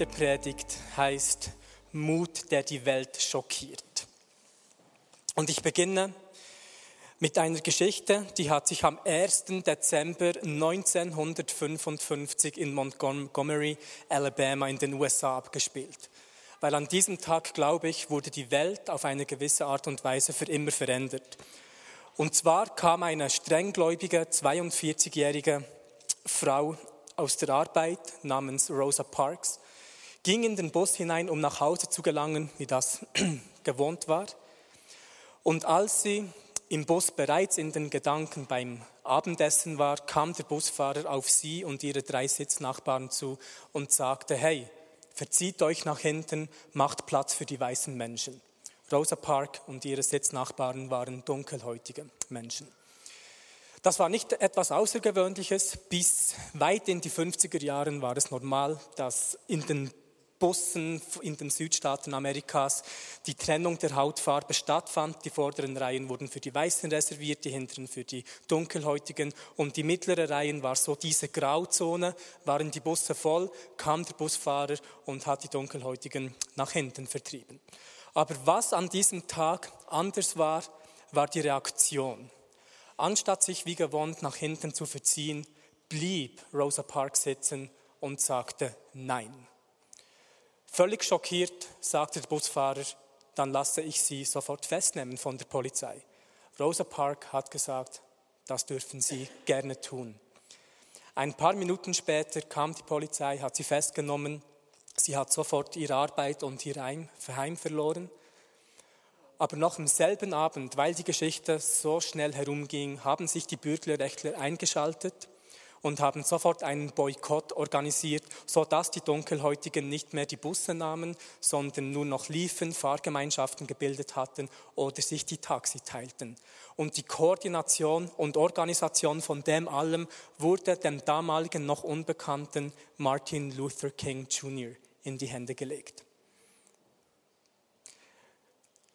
Der Predigt heißt Mut, der die Welt schockiert. Und ich beginne mit einer Geschichte, die hat sich am 1. Dezember 1955 in Montgomery, Alabama in den USA abgespielt weil an diesem Tag, glaube ich, wurde die Welt auf eine gewisse Art und Weise für immer verändert. Und zwar kam eine strenggläubige 42-jährige Frau aus der Arbeit namens Rosa Parks, ging in den Bus hinein, um nach Hause zu gelangen, wie das gewohnt war. Und als sie im Bus bereits in den Gedanken beim Abendessen war, kam der Busfahrer auf sie und ihre drei Sitznachbarn zu und sagte, hey, Verzieht euch nach hinten, macht Platz für die weißen Menschen. Rosa Park und ihre Sitznachbarn waren dunkelhäutige Menschen. Das war nicht etwas Außergewöhnliches. Bis weit in die 50er Jahren war es normal, dass in den Bussen in den Südstaaten Amerikas die Trennung der Hautfarbe stattfand. Die vorderen Reihen wurden für die Weißen reserviert, die hinteren für die Dunkelhäutigen. Und die mittleren Reihen war so diese Grauzone, waren die Busse voll, kam der Busfahrer und hat die Dunkelhäutigen nach hinten vertrieben. Aber was an diesem Tag anders war, war die Reaktion. Anstatt sich wie gewohnt nach hinten zu verziehen, blieb Rosa Parks sitzen und sagte Nein. Völlig schockiert sagte der Busfahrer, dann lasse ich Sie sofort festnehmen von der Polizei. Rosa Park hat gesagt, das dürfen Sie gerne tun. Ein paar Minuten später kam die Polizei, hat sie festgenommen. Sie hat sofort ihre Arbeit und ihr Heim verloren. Aber noch am selben Abend, weil die Geschichte so schnell herumging, haben sich die Bürgerrechtler eingeschaltet und haben sofort einen Boykott organisiert, so dass die Dunkelhäutigen nicht mehr die Busse nahmen, sondern nur noch liefen, Fahrgemeinschaften gebildet hatten oder sich die Taxi teilten. Und die Koordination und Organisation von dem allem wurde dem damaligen noch unbekannten Martin Luther King Jr. in die Hände gelegt.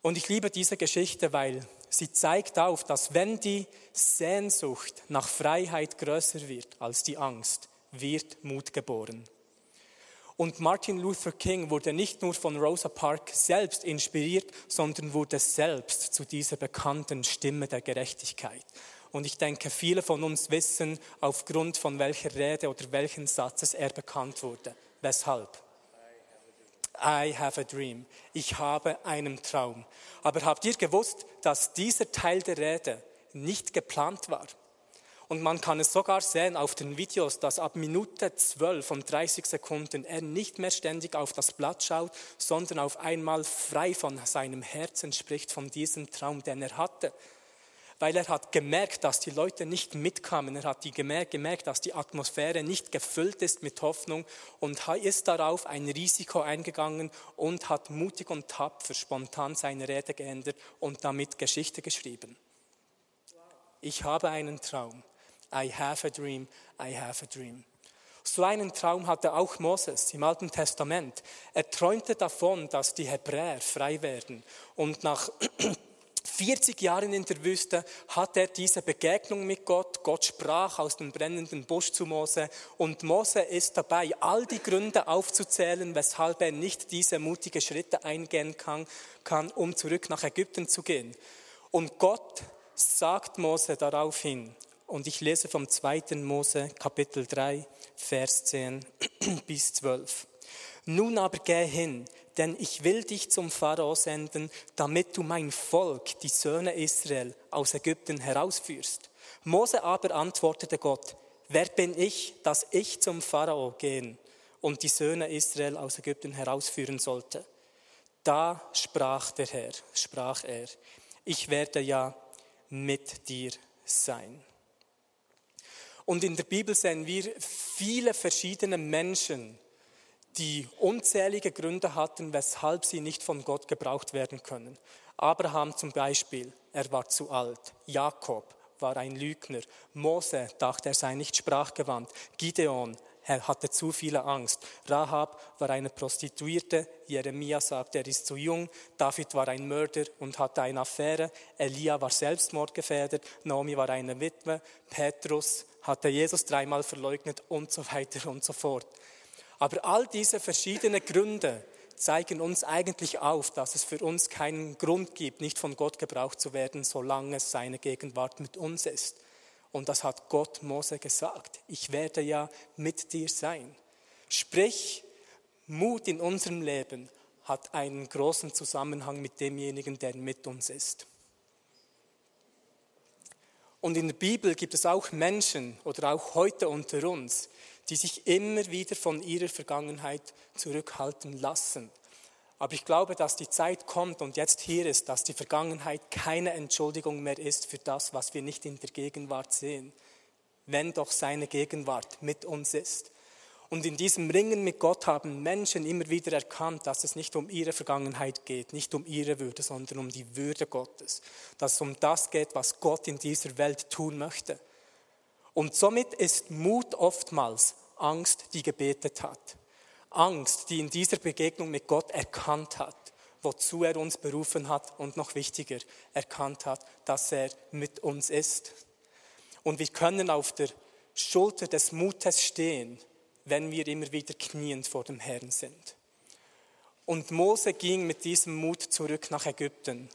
Und ich liebe diese Geschichte, weil sie zeigt auf, dass wenn die Sehnsucht nach Freiheit größer wird als die Angst, wird Mut geboren. Und Martin Luther King wurde nicht nur von Rosa Parks selbst inspiriert, sondern wurde selbst zu dieser bekannten Stimme der Gerechtigkeit. Und ich denke, viele von uns wissen, aufgrund von welcher Rede oder welchen Satzes er bekannt wurde. Weshalb? I have a dream. Ich habe einen Traum. Aber habt ihr gewusst, dass dieser Teil der Rede nicht geplant war? Und man kann es sogar sehen auf den Videos, dass ab Minute 12 und 30 Sekunden er nicht mehr ständig auf das Blatt schaut, sondern auf einmal frei von seinem Herzen spricht, von diesem Traum, den er hatte weil er hat gemerkt, dass die Leute nicht mitkamen. Er hat die gemerkt, gemerkt, dass die Atmosphäre nicht gefüllt ist mit Hoffnung und ist darauf ein Risiko eingegangen und hat mutig und tapfer spontan seine Rede geändert und damit Geschichte geschrieben. Ich habe einen Traum. I have a dream. I have a dream. So einen Traum hatte auch Moses im Alten Testament. Er träumte davon, dass die Hebräer frei werden. Und nach 40 Jahren in der Wüste hat er diese Begegnung mit Gott. Gott sprach aus dem brennenden Busch zu Mose und Mose ist dabei, all die Gründe aufzuzählen, weshalb er nicht diese mutige Schritte eingehen kann, kann um zurück nach Ägypten zu gehen. Und Gott sagt Mose daraufhin, und ich lese vom 2. Mose Kapitel 3, Vers 10 bis 12. Nun aber geh hin, denn ich will dich zum Pharao senden, damit du mein Volk, die Söhne Israel, aus Ägypten herausführst. Mose aber antwortete Gott, wer bin ich, dass ich zum Pharao gehen und die Söhne Israel aus Ägypten herausführen sollte? Da sprach der Herr, sprach er, ich werde ja mit dir sein. Und in der Bibel sehen wir viele verschiedene Menschen, die unzählige Gründe hatten, weshalb sie nicht von Gott gebraucht werden können. Abraham zum Beispiel, er war zu alt. Jakob war ein Lügner. Mose dachte, er sei nicht sprachgewandt. Gideon, er hatte zu viele Angst. Rahab war eine Prostituierte. Jeremia sagte, er ist zu jung. David war ein Mörder und hatte eine Affäre. Elia war selbstmordgefährdet. Naomi war eine Witwe. Petrus hatte Jesus dreimal verleugnet und so weiter und so fort. Aber all diese verschiedenen Gründe zeigen uns eigentlich auf, dass es für uns keinen Grund gibt, nicht von Gott gebraucht zu werden, solange seine Gegenwart mit uns ist. Und das hat Gott Mose gesagt. Ich werde ja mit dir sein. Sprich, Mut in unserem Leben hat einen großen Zusammenhang mit demjenigen, der mit uns ist. Und in der Bibel gibt es auch Menschen oder auch heute unter uns, die sich immer wieder von ihrer Vergangenheit zurückhalten lassen. Aber ich glaube, dass die Zeit kommt und jetzt hier ist, dass die Vergangenheit keine Entschuldigung mehr ist für das, was wir nicht in der Gegenwart sehen, wenn doch seine Gegenwart mit uns ist. Und in diesem Ringen mit Gott haben Menschen immer wieder erkannt, dass es nicht um ihre Vergangenheit geht, nicht um ihre Würde, sondern um die Würde Gottes. Dass es um das geht, was Gott in dieser Welt tun möchte. Und somit ist Mut oftmals Angst, die gebetet hat. Angst, die in dieser Begegnung mit Gott erkannt hat, wozu er uns berufen hat und noch wichtiger, erkannt hat, dass er mit uns ist. Und wir können auf der Schulter des Mutes stehen, wenn wir immer wieder kniend vor dem Herrn sind. Und Mose ging mit diesem Mut zurück nach Ägypten.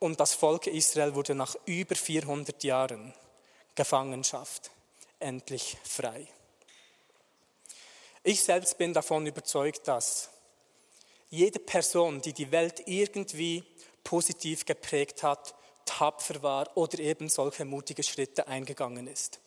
Und das Volk Israel wurde nach über 400 Jahren Gefangenschaft endlich frei. Ich selbst bin davon überzeugt, dass jede Person, die die Welt irgendwie positiv geprägt hat, tapfer war oder eben solche mutige Schritte eingegangen ist.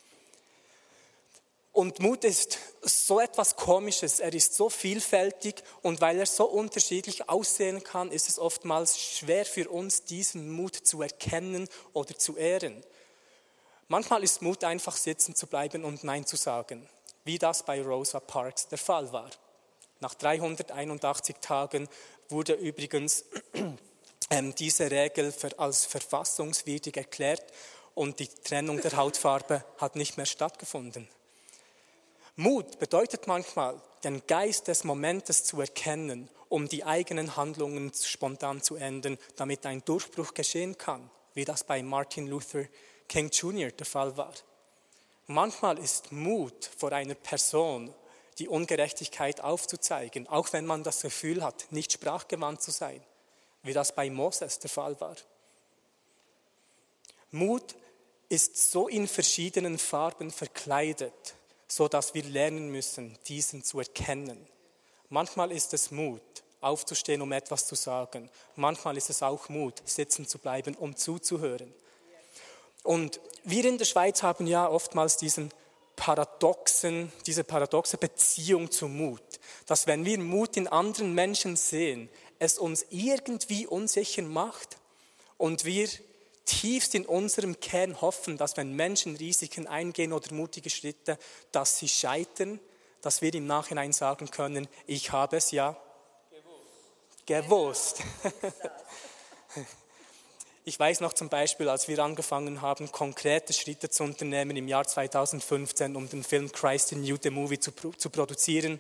Und Mut ist so etwas Komisches, er ist so vielfältig und weil er so unterschiedlich aussehen kann, ist es oftmals schwer für uns, diesen Mut zu erkennen oder zu ehren. Manchmal ist Mut einfach sitzen zu bleiben und Nein zu sagen, wie das bei Rosa Parks der Fall war. Nach 381 Tagen wurde übrigens ähm, diese Regel als verfassungswidrig erklärt und die Trennung der Hautfarbe hat nicht mehr stattgefunden. Mut bedeutet manchmal, den Geist des Momentes zu erkennen, um die eigenen Handlungen spontan zu ändern, damit ein Durchbruch geschehen kann, wie das bei Martin Luther King Jr. der Fall war. Manchmal ist Mut vor einer Person, die Ungerechtigkeit aufzuzeigen, auch wenn man das Gefühl hat, nicht sprachgewandt zu sein, wie das bei Moses der Fall war. Mut ist so in verschiedenen Farben verkleidet, so dass wir lernen müssen, diesen zu erkennen. Manchmal ist es Mut, aufzustehen, um etwas zu sagen. Manchmal ist es auch Mut, sitzen zu bleiben, um zuzuhören. Und wir in der Schweiz haben ja oftmals diesen paradoxen, diese paradoxe Beziehung zum Mut, dass wenn wir Mut in anderen Menschen sehen, es uns irgendwie unsicher macht und wir tiefst in unserem Kern hoffen, dass wenn Menschen Risiken eingehen oder mutige Schritte, dass sie scheitern, dass wir im Nachhinein sagen können, ich habe es ja gewusst. Ich weiß noch zum Beispiel, als wir angefangen haben, konkrete Schritte zu unternehmen im Jahr 2015, um den Film Christ in You, the Movie, zu, zu produzieren,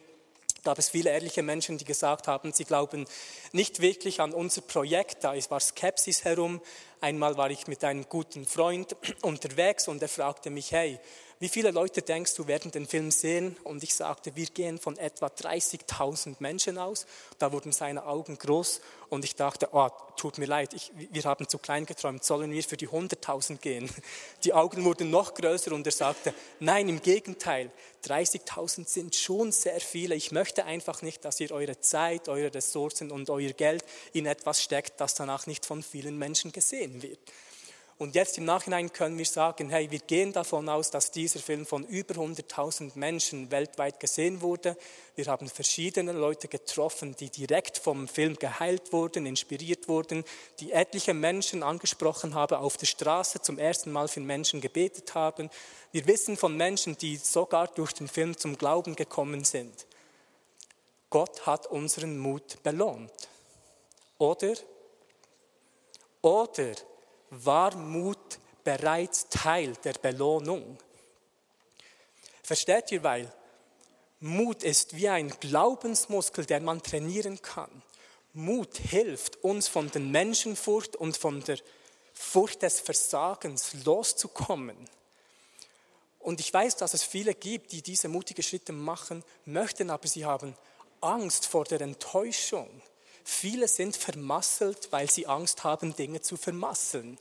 gab es viele ehrliche Menschen, die gesagt haben, sie glauben nicht wirklich an unser Projekt. Da war Skepsis herum. Einmal war ich mit einem guten Freund unterwegs und er fragte mich, hey, wie viele Leute denkst du werden den Film sehen? Und ich sagte, wir gehen von etwa 30.000 Menschen aus. Da wurden seine Augen groß und ich dachte, oh, tut mir leid, ich, wir haben zu klein geträumt, sollen wir für die 100.000 gehen? Die Augen wurden noch größer und er sagte, nein, im Gegenteil, 30.000 sind schon sehr viele. Ich möchte einfach nicht, dass ihr eure Zeit, eure Ressourcen und euer Geld in etwas steckt, das danach nicht von vielen Menschen gesehen wird. Und jetzt im Nachhinein können wir sagen, hey, wir gehen davon aus, dass dieser Film von über 100.000 Menschen weltweit gesehen wurde. Wir haben verschiedene Leute getroffen, die direkt vom Film geheilt wurden, inspiriert wurden, die etliche Menschen angesprochen haben, auf der Straße zum ersten Mal für Menschen gebetet haben. Wir wissen von Menschen, die sogar durch den Film zum Glauben gekommen sind. Gott hat unseren Mut belohnt. Oder? Oder war Mut bereits Teil der Belohnung. Versteht ihr, weil Mut ist wie ein Glaubensmuskel, den man trainieren kann. Mut hilft uns von der Menschenfurcht und von der Furcht des Versagens loszukommen. Und ich weiß, dass es viele gibt, die diese mutigen Schritte machen möchten, aber sie haben Angst vor der Enttäuschung. Viele sind vermasselt, weil sie Angst haben, Dinge zu vermasseln.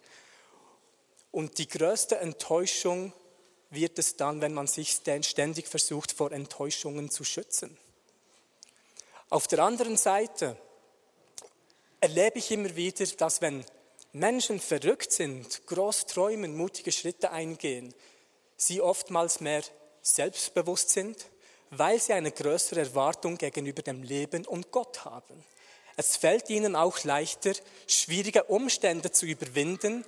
Und die größte Enttäuschung wird es dann, wenn man sich ständig versucht, vor Enttäuschungen zu schützen. Auf der anderen Seite erlebe ich immer wieder, dass wenn Menschen verrückt sind, groß träumen, mutige Schritte eingehen, sie oftmals mehr selbstbewusst sind, weil sie eine größere Erwartung gegenüber dem Leben und Gott haben. Es fällt ihnen auch leichter, schwierige Umstände zu überwinden,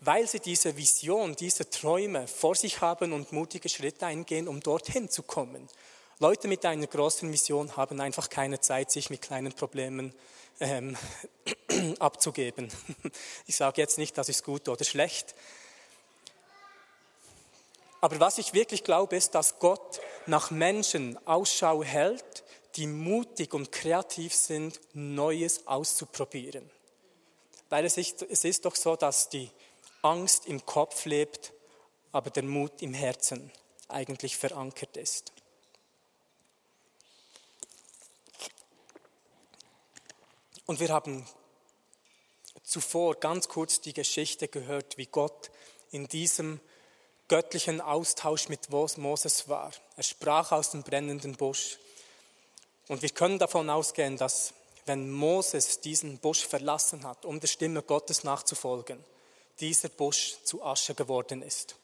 weil sie diese Vision, diese Träume vor sich haben und mutige Schritte eingehen, um dorthin zu kommen. Leute mit einer großen Vision haben einfach keine Zeit, sich mit kleinen Problemen ähm, abzugeben. Ich sage jetzt nicht, das ist gut oder schlecht. Aber was ich wirklich glaube, ist, dass Gott nach Menschen Ausschau hält, die mutig und kreativ sind, Neues auszuprobieren. Weil es ist, es ist doch so, dass die Angst im Kopf lebt, aber der Mut im Herzen eigentlich verankert ist. Und wir haben zuvor ganz kurz die Geschichte gehört, wie Gott in diesem göttlichen Austausch mit Moses war. Er sprach aus dem brennenden Busch. Und wir können davon ausgehen, dass wenn Moses diesen Busch verlassen hat, um der Stimme Gottes nachzufolgen, dieser Busch zu Asche geworden ist.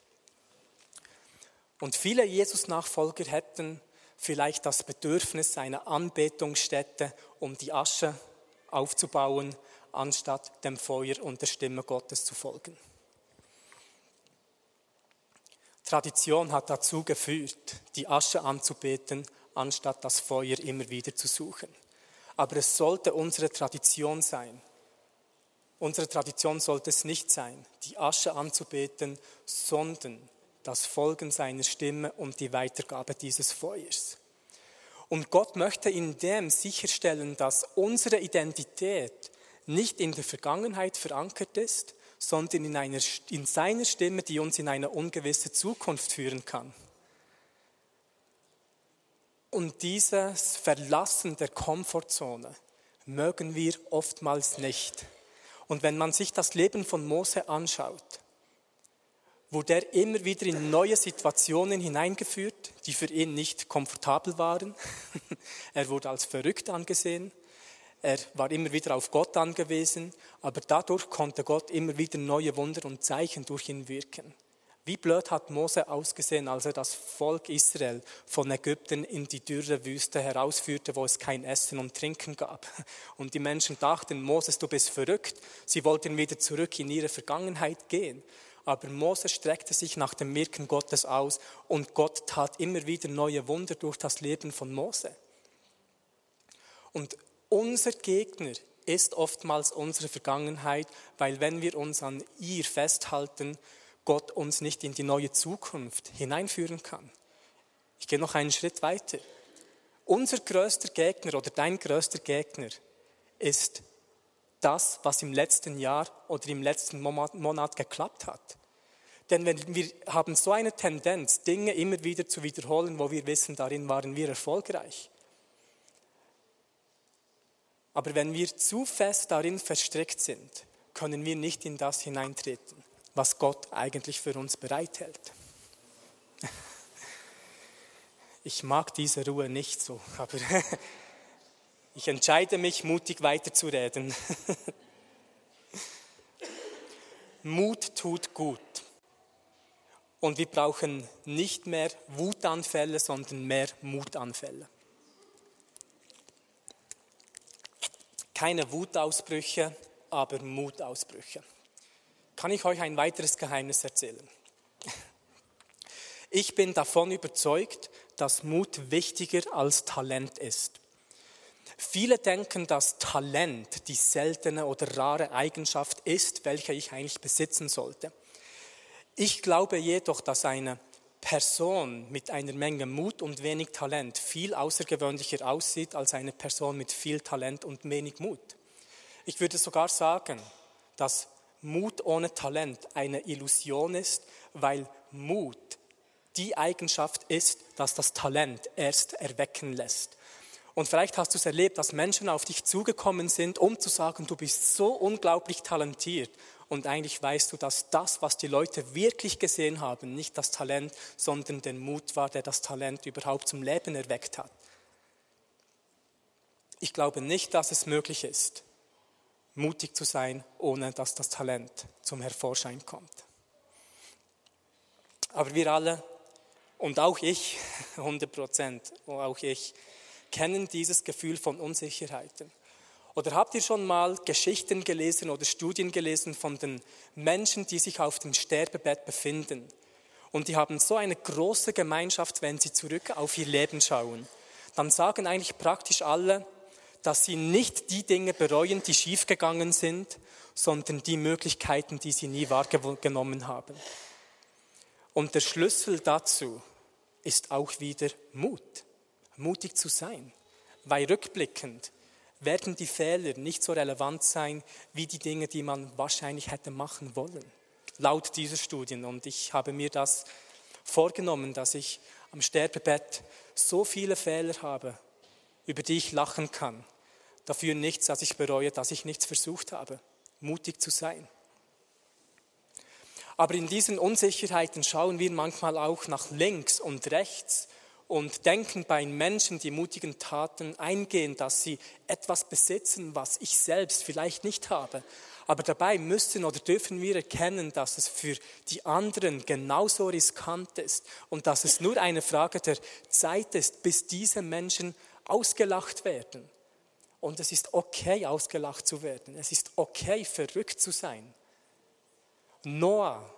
Und viele Jesus-Nachfolger hätten vielleicht das Bedürfnis einer Anbetungsstätte, um die Asche aufzubauen, anstatt dem Feuer und der Stimme Gottes zu folgen. Tradition hat dazu geführt, die Asche anzubeten, anstatt das Feuer immer wieder zu suchen. Aber es sollte unsere Tradition sein. Unsere Tradition sollte es nicht sein, die Asche anzubeten, sondern das Folgen seiner Stimme und die Weitergabe dieses Feuers. Und Gott möchte in dem sicherstellen, dass unsere Identität nicht in der Vergangenheit verankert ist, sondern in, einer, in seiner Stimme, die uns in eine ungewisse Zukunft führen kann. Und dieses Verlassen der Komfortzone mögen wir oftmals nicht. Und wenn man sich das Leben von Mose anschaut, wurde er immer wieder in neue Situationen hineingeführt, die für ihn nicht komfortabel waren. er wurde als verrückt angesehen. Er war immer wieder auf Gott angewiesen, aber dadurch konnte Gott immer wieder neue Wunder und Zeichen durch ihn wirken. Wie blöd hat Mose ausgesehen, als er das Volk Israel von Ägypten in die dürre Wüste herausführte, wo es kein Essen und Trinken gab. Und die Menschen dachten, Moses, du bist verrückt. Sie wollten wieder zurück in ihre Vergangenheit gehen. Aber Mose streckte sich nach dem Wirken Gottes aus und Gott tat immer wieder neue Wunder durch das Leben von Mose. Und unser Gegner ist oftmals unsere Vergangenheit, weil wenn wir uns an ihr festhalten, Gott uns nicht in die neue Zukunft hineinführen kann. Ich gehe noch einen Schritt weiter. Unser größter Gegner oder dein größter Gegner ist das, was im letzten Jahr oder im letzten Monat geklappt hat. Denn wir haben so eine Tendenz, Dinge immer wieder zu wiederholen, wo wir wissen, darin waren wir erfolgreich. Aber wenn wir zu fest darin verstrickt sind, können wir nicht in das hineintreten was Gott eigentlich für uns bereithält. Ich mag diese Ruhe nicht so, aber ich entscheide mich, mutig weiterzureden. Mut tut gut. Und wir brauchen nicht mehr Wutanfälle, sondern mehr Mutanfälle. Keine Wutausbrüche, aber Mutausbrüche. Kann ich euch ein weiteres Geheimnis erzählen? Ich bin davon überzeugt, dass Mut wichtiger als Talent ist. Viele denken, dass Talent die seltene oder rare Eigenschaft ist, welche ich eigentlich besitzen sollte. Ich glaube jedoch, dass eine Person mit einer Menge Mut und wenig Talent viel außergewöhnlicher aussieht als eine Person mit viel Talent und wenig Mut. Ich würde sogar sagen, dass Mut ohne Talent eine Illusion ist, weil Mut die Eigenschaft ist, dass das Talent erst erwecken lässt. Und vielleicht hast du es erlebt, dass Menschen auf dich zugekommen sind, um zu sagen, du bist so unglaublich talentiert. Und eigentlich weißt du, dass das, was die Leute wirklich gesehen haben, nicht das Talent, sondern der Mut war, der das Talent überhaupt zum Leben erweckt hat. Ich glaube nicht, dass es möglich ist, mutig zu sein, ohne dass das Talent zum Hervorschein kommt. Aber wir alle und auch ich, 100 Prozent, auch ich, kennen dieses Gefühl von Unsicherheiten. Oder habt ihr schon mal Geschichten gelesen oder Studien gelesen von den Menschen, die sich auf dem Sterbebett befinden? Und die haben so eine große Gemeinschaft, wenn sie zurück auf ihr Leben schauen. Dann sagen eigentlich praktisch alle, dass sie nicht die Dinge bereuen, die schiefgegangen sind, sondern die Möglichkeiten, die sie nie wahrgenommen haben. Und der Schlüssel dazu ist auch wieder Mut, mutig zu sein, weil rückblickend werden die Fehler nicht so relevant sein wie die Dinge, die man wahrscheinlich hätte machen wollen, laut dieser Studien. Und ich habe mir das vorgenommen, dass ich am Sterbebett so viele Fehler habe, über die ich lachen kann. Dafür nichts, dass ich bereue, dass ich nichts versucht habe, mutig zu sein. Aber in diesen Unsicherheiten schauen wir manchmal auch nach links und rechts und denken bei Menschen, die mutigen Taten eingehen, dass sie etwas besitzen, was ich selbst vielleicht nicht habe. Aber dabei müssen oder dürfen wir erkennen, dass es für die anderen genauso riskant ist und dass es nur eine Frage der Zeit ist, bis diese Menschen ausgelacht werden. Und es ist okay, ausgelacht zu werden. Es ist okay, verrückt zu sein. Noah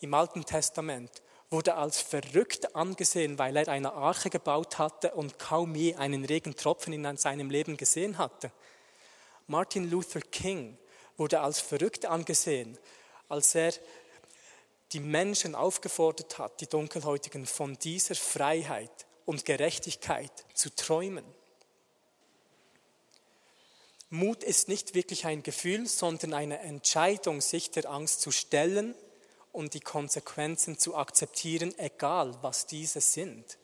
im Alten Testament wurde als verrückt angesehen, weil er eine Arche gebaut hatte und kaum je einen Regentropfen in seinem Leben gesehen hatte. Martin Luther King wurde als verrückt angesehen, als er die Menschen aufgefordert hat, die Dunkelhäutigen, von dieser Freiheit und Gerechtigkeit zu träumen. Mut ist nicht wirklich ein Gefühl, sondern eine Entscheidung, sich der Angst zu stellen und die Konsequenzen zu akzeptieren, egal was diese sind.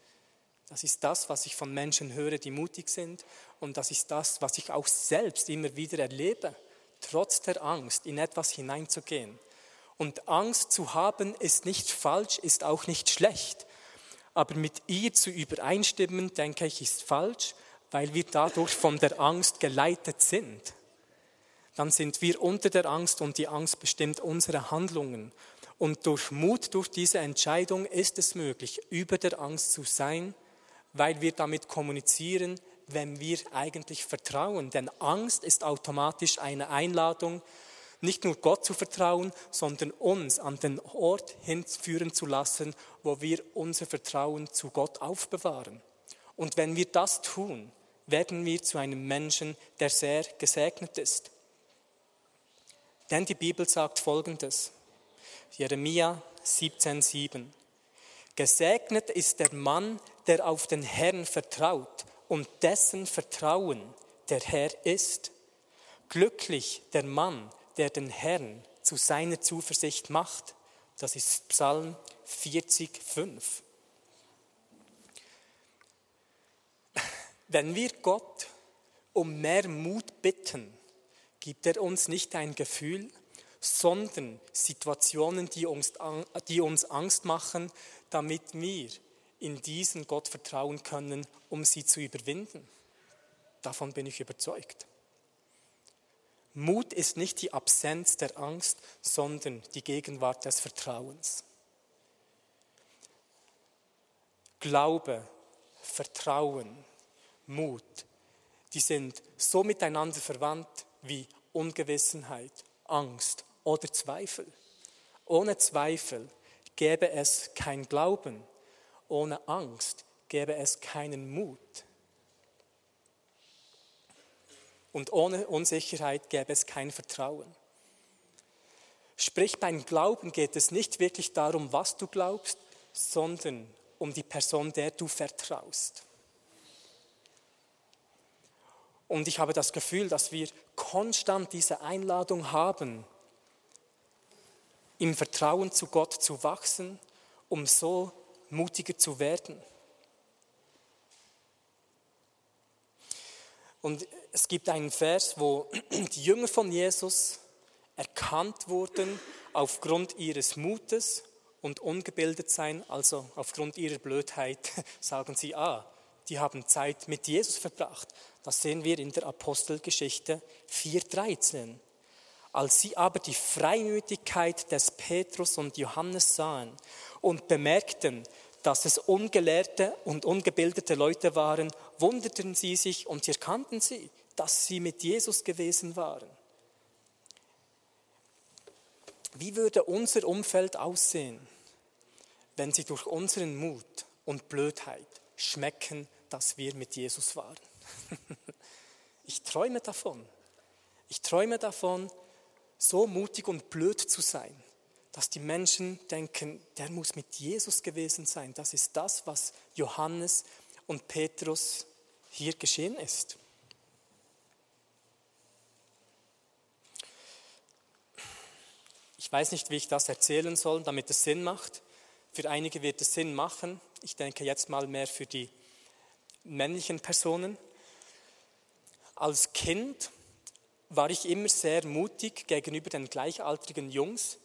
Das ist das, was ich von Menschen höre, die mutig sind und das ist das, was ich auch selbst immer wieder erlebe, trotz der Angst in etwas hineinzugehen. Und Angst zu haben ist nicht falsch, ist auch nicht schlecht. Aber mit ihr zu übereinstimmen, denke ich, ist falsch, weil wir dadurch von der Angst geleitet sind. Dann sind wir unter der Angst und die Angst bestimmt unsere Handlungen. Und durch Mut, durch diese Entscheidung ist es möglich, über der Angst zu sein, weil wir damit kommunizieren, wenn wir eigentlich vertrauen. Denn Angst ist automatisch eine Einladung, nicht nur Gott zu vertrauen, sondern uns an den Ort hinführen zu lassen, wo wir unser Vertrauen zu Gott aufbewahren. Und wenn wir das tun, werden wir zu einem Menschen, der sehr gesegnet ist. Denn die Bibel sagt Folgendes. Jeremia 17,7. Gesegnet ist der Mann, der auf den Herrn vertraut und dessen Vertrauen der Herr ist. Glücklich der Mann, der den Herrn zu seiner Zuversicht macht. Das ist Psalm 40,5. Wenn wir Gott um mehr Mut bitten, gibt er uns nicht ein Gefühl, sondern Situationen, die uns, die uns Angst machen, damit wir in diesen Gott vertrauen können, um sie zu überwinden. Davon bin ich überzeugt. Mut ist nicht die Absenz der Angst, sondern die Gegenwart des Vertrauens. Glaube, Vertrauen, Mut, die sind so miteinander verwandt wie Ungewissenheit, Angst oder Zweifel. Ohne Zweifel gäbe es kein Glauben, ohne Angst gäbe es keinen Mut. Und ohne Unsicherheit gäbe es kein Vertrauen. Sprich, beim Glauben geht es nicht wirklich darum, was du glaubst, sondern um die Person, der du vertraust. Und ich habe das Gefühl, dass wir konstant diese Einladung haben, im Vertrauen zu Gott zu wachsen, um so mutiger zu werden. Und es gibt einen Vers, wo die Jünger von Jesus erkannt wurden aufgrund ihres Mutes und ungebildet sein, also aufgrund ihrer Blödheit, sagen sie, ah, die haben Zeit mit Jesus verbracht. Das sehen wir in der Apostelgeschichte 4.13. Als sie aber die Freimütigkeit des Petrus und Johannes sahen und bemerkten, dass es ungelehrte und ungebildete Leute waren, wunderten sie sich und erkannten sie, dass sie mit Jesus gewesen waren. Wie würde unser Umfeld aussehen, wenn sie durch unseren Mut und Blödheit schmecken, dass wir mit Jesus waren? Ich träume davon. Ich träume davon, so mutig und blöd zu sein, dass die Menschen denken, der muss mit Jesus gewesen sein. Das ist das, was Johannes und Petrus hier geschehen ist. Ich weiß nicht, wie ich das erzählen soll, damit es Sinn macht. Für einige wird es Sinn machen. Ich denke jetzt mal mehr für die männlichen Personen. Als Kind war ich immer sehr mutig gegenüber den gleichaltrigen Jungs,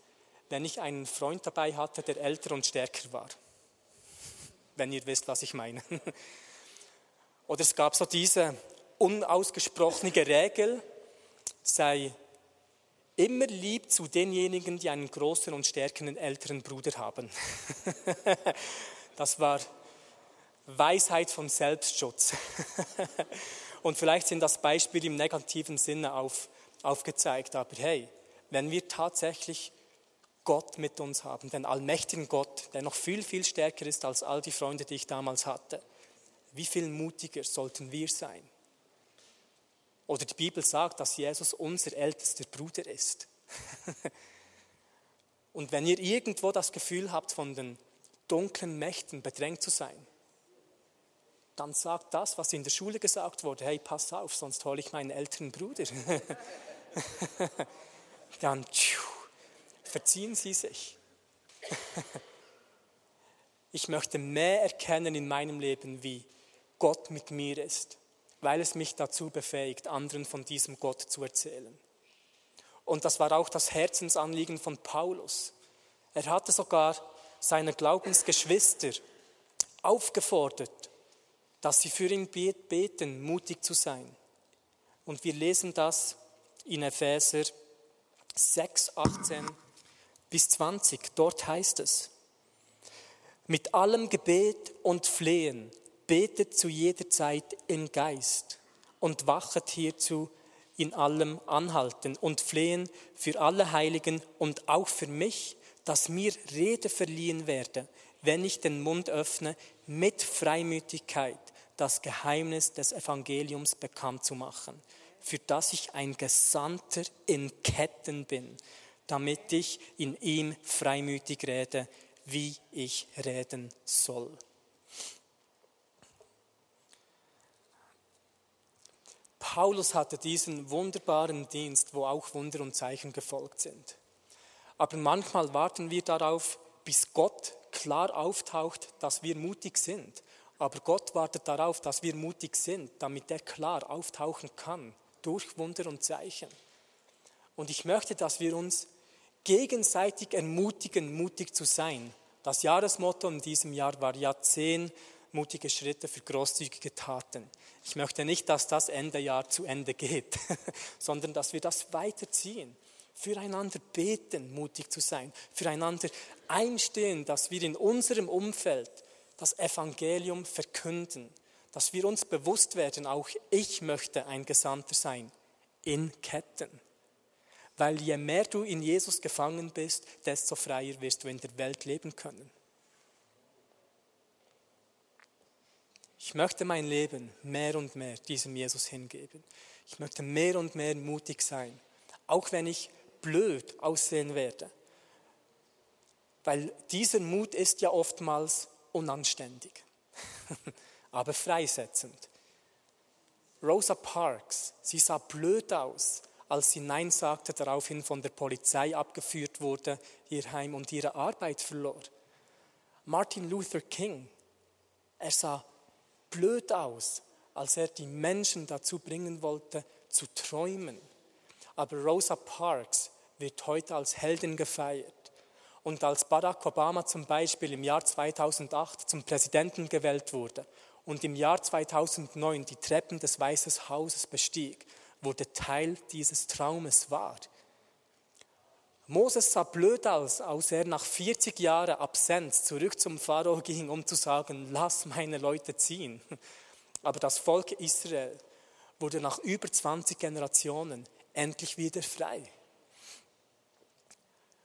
wenn ich einen Freund dabei hatte, der älter und stärker war. Wenn ihr wisst, was ich meine. Oder es gab so diese unausgesprochene Regel, sei immer lieb zu denjenigen, die einen großen und stärkeren älteren Bruder haben. das war Weisheit von Selbstschutz. Und vielleicht sind das Beispiele im negativen Sinne auf, aufgezeigt. Aber hey, wenn wir tatsächlich Gott mit uns haben, den allmächtigen Gott, der noch viel, viel stärker ist als all die Freunde, die ich damals hatte, wie viel mutiger sollten wir sein? Oder die Bibel sagt, dass Jesus unser ältester Bruder ist. Und wenn ihr irgendwo das Gefühl habt, von den dunklen Mächten bedrängt zu sein, dann sagt das, was in der Schule gesagt wurde, hey, pass auf, sonst hole ich meinen älteren Bruder. dann tschuh, verziehen sie sich. ich möchte mehr erkennen in meinem Leben, wie Gott mit mir ist, weil es mich dazu befähigt, anderen von diesem Gott zu erzählen. Und das war auch das Herzensanliegen von Paulus. Er hatte sogar seine Glaubensgeschwister aufgefordert, dass sie für ihn beten, mutig zu sein. Und wir lesen das in Epheser 6, 18 bis 20. Dort heißt es, mit allem Gebet und Flehen betet zu jeder Zeit im Geist und wachet hierzu in allem Anhalten und Flehen für alle Heiligen und auch für mich, dass mir Rede verliehen werde, wenn ich den Mund öffne, mit Freimütigkeit das Geheimnis des Evangeliums bekannt zu machen, für das ich ein Gesandter in Ketten bin, damit ich in ihm freimütig rede, wie ich reden soll. Paulus hatte diesen wunderbaren Dienst, wo auch Wunder und Zeichen gefolgt sind. Aber manchmal warten wir darauf, bis Gott klar auftaucht, dass wir mutig sind. Aber Gott wartet darauf, dass wir mutig sind, damit er klar auftauchen kann durch Wunder und Zeichen. Und ich möchte, dass wir uns gegenseitig ermutigen, mutig zu sein. Das Jahresmotto in diesem Jahr war Jahrzehnt mutige Schritte, für großzügige Taten. Ich möchte nicht, dass das Ende Jahr zu Ende geht, sondern dass wir das weiterziehen. Füreinander beten, mutig zu sein, füreinander einstehen, dass wir in unserem Umfeld das Evangelium verkünden, dass wir uns bewusst werden, auch ich möchte ein Gesandter sein in Ketten. Weil je mehr du in Jesus gefangen bist, desto freier wirst du in der Welt leben können. Ich möchte mein Leben mehr und mehr diesem Jesus hingeben. Ich möchte mehr und mehr mutig sein, auch wenn ich blöd aussehen werde. Weil dieser Mut ist ja oftmals unanständig, aber freisetzend. Rosa Parks, sie sah blöd aus, als sie Nein sagte, daraufhin von der Polizei abgeführt wurde, ihr Heim und ihre Arbeit verlor. Martin Luther King, er sah blöd aus, als er die Menschen dazu bringen wollte, zu träumen. Aber Rosa Parks wird heute als Heldin gefeiert. Und als Barack Obama zum Beispiel im Jahr 2008 zum Präsidenten gewählt wurde und im Jahr 2009 die Treppen des Weißen Hauses bestieg, wurde Teil dieses Traumes wahr. Moses sah blöd aus, als er nach 40 Jahren Absenz zurück zum Pharao ging, um zu sagen, lass meine Leute ziehen. Aber das Volk Israel wurde nach über 20 Generationen endlich wieder frei.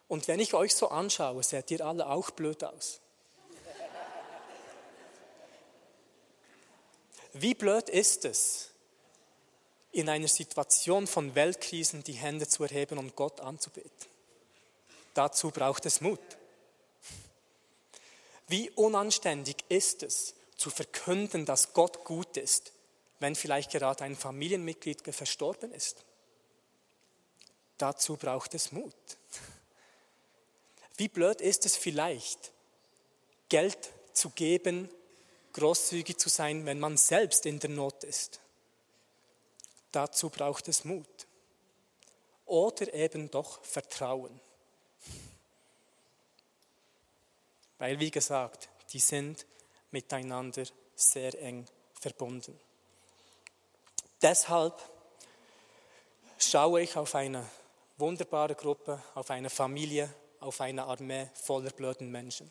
Und wenn ich euch so anschaue, seht ihr alle auch blöd aus. Wie blöd ist es, in einer Situation von Weltkrisen die Hände zu erheben und Gott anzubeten? Dazu braucht es Mut. Wie unanständig ist es, zu verkünden, dass Gott gut ist, wenn vielleicht gerade ein Familienmitglied verstorben ist? Dazu braucht es Mut. Wie blöd ist es vielleicht, Geld zu geben, großzügig zu sein, wenn man selbst in der Not ist? Dazu braucht es Mut. Oder eben doch Vertrauen. Weil, wie gesagt, die sind miteinander sehr eng verbunden. Deshalb schaue ich auf eine wunderbare Gruppe, auf eine Familie, auf eine Armee voller blöden Menschen,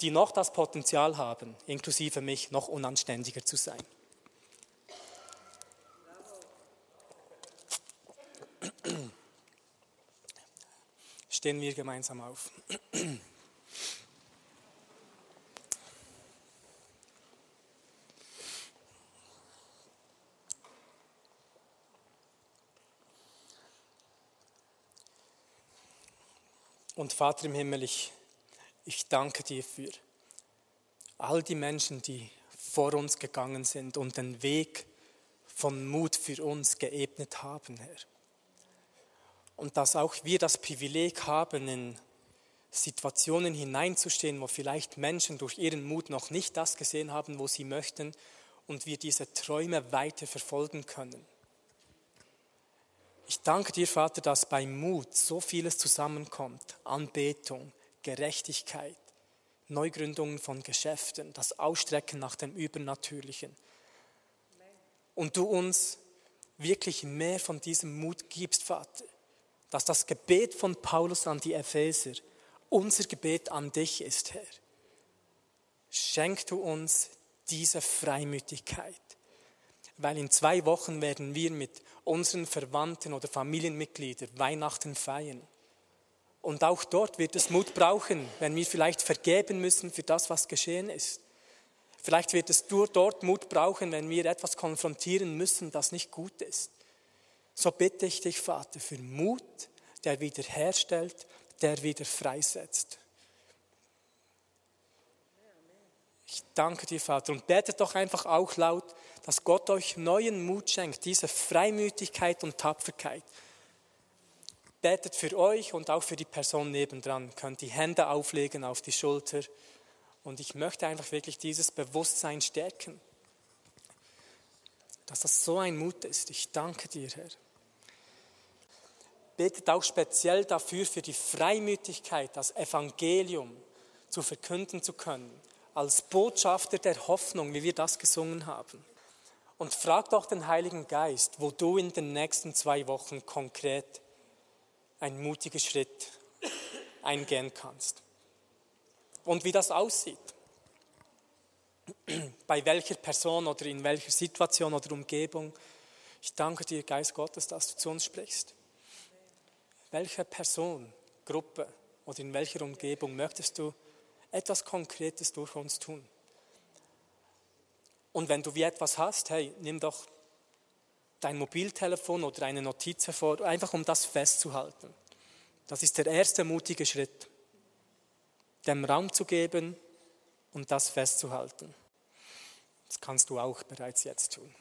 die noch das Potenzial haben, inklusive mich, noch unanständiger zu sein. Stehen wir gemeinsam auf. Und Vater im Himmel, ich, ich danke dir für all die Menschen, die vor uns gegangen sind und den Weg von Mut für uns geebnet haben, Herr. Und dass auch wir das Privileg haben, in Situationen hineinzustehen, wo vielleicht Menschen durch ihren Mut noch nicht das gesehen haben, wo sie möchten, und wir diese Träume weiter verfolgen können. Ich danke dir, Vater, dass bei Mut so vieles zusammenkommt. Anbetung, Gerechtigkeit, Neugründungen von Geschäften, das Ausstrecken nach dem Übernatürlichen. Und du uns wirklich mehr von diesem Mut gibst, Vater. Dass das Gebet von Paulus an die Epheser unser Gebet an dich ist, Herr. Schenk du uns diese Freimütigkeit weil in zwei Wochen werden wir mit unseren Verwandten oder Familienmitgliedern Weihnachten feiern. Und auch dort wird es Mut brauchen, wenn wir vielleicht vergeben müssen für das, was geschehen ist. Vielleicht wird es dort Mut brauchen, wenn wir etwas konfrontieren müssen, das nicht gut ist. So bitte ich dich, Vater, für Mut, der wiederherstellt, der wieder freisetzt. Ich danke dir, Vater, und betet doch einfach auch laut, dass Gott euch neuen Mut schenkt, diese Freimütigkeit und Tapferkeit. Betet für euch und auch für die Person nebendran, könnt die Hände auflegen auf die Schulter. Und ich möchte einfach wirklich dieses Bewusstsein stärken, dass das so ein Mut ist. Ich danke dir, Herr. Betet auch speziell dafür, für die Freimütigkeit, das Evangelium zu verkünden zu können als Botschafter der Hoffnung, wie wir das gesungen haben. Und frag doch den Heiligen Geist, wo du in den nächsten zwei Wochen konkret einen mutigen Schritt eingehen kannst. Und wie das aussieht. Bei welcher Person oder in welcher Situation oder Umgebung. Ich danke dir, Geist Gottes, dass du zu uns sprichst. Welche Person, Gruppe oder in welcher Umgebung möchtest du etwas Konkretes durch uns tun? Und wenn du wie etwas hast, hey, nimm doch dein Mobiltelefon oder eine Notiz hervor, einfach um das festzuhalten. Das ist der erste mutige Schritt, dem Raum zu geben und das festzuhalten. Das kannst du auch bereits jetzt tun.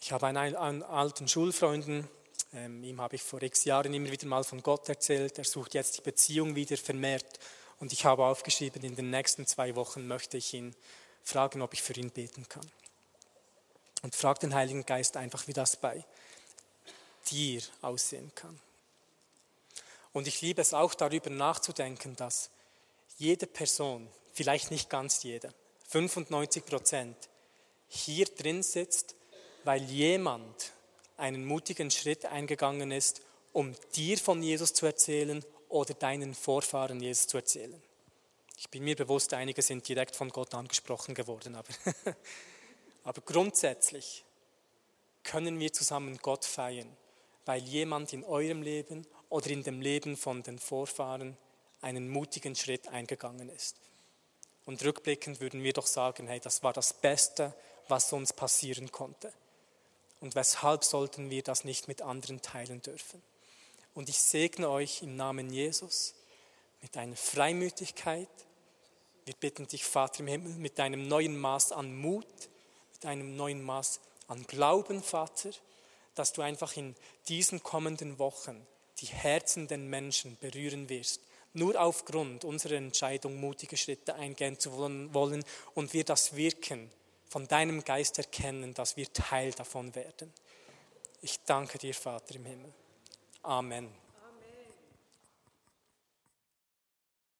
Ich habe einen, einen alten Schulfreunden, ähm, ihm habe ich vor x Jahren immer wieder mal von Gott erzählt. Er sucht jetzt die Beziehung wieder vermehrt. Und ich habe aufgeschrieben, in den nächsten zwei Wochen möchte ich ihn fragen, ob ich für ihn beten kann. Und frag den Heiligen Geist einfach, wie das bei dir aussehen kann. Und ich liebe es auch darüber nachzudenken, dass jede Person, vielleicht nicht ganz jede, 95 Prozent, hier drin sitzt, weil jemand einen mutigen Schritt eingegangen ist, um dir von Jesus zu erzählen oder deinen Vorfahren Jesus zu erzählen. Ich bin mir bewusst, einige sind direkt von Gott angesprochen geworden, aber, aber grundsätzlich können wir zusammen Gott feiern, weil jemand in eurem Leben oder in dem Leben von den Vorfahren einen mutigen Schritt eingegangen ist. Und rückblickend würden wir doch sagen, hey, das war das Beste, was uns passieren konnte. Und weshalb sollten wir das nicht mit anderen teilen dürfen? Und ich segne euch im Namen Jesus mit einer Freimütigkeit, wir bitten dich, Vater im Himmel, mit einem neuen Maß an Mut, mit einem neuen Maß an Glauben, Vater, dass du einfach in diesen kommenden Wochen die Herzen der Menschen berühren wirst. Nur aufgrund unserer Entscheidung, mutige Schritte eingehen zu wollen und wir das Wirken von deinem Geist erkennen, dass wir Teil davon werden. Ich danke dir, Vater im Himmel. Amen.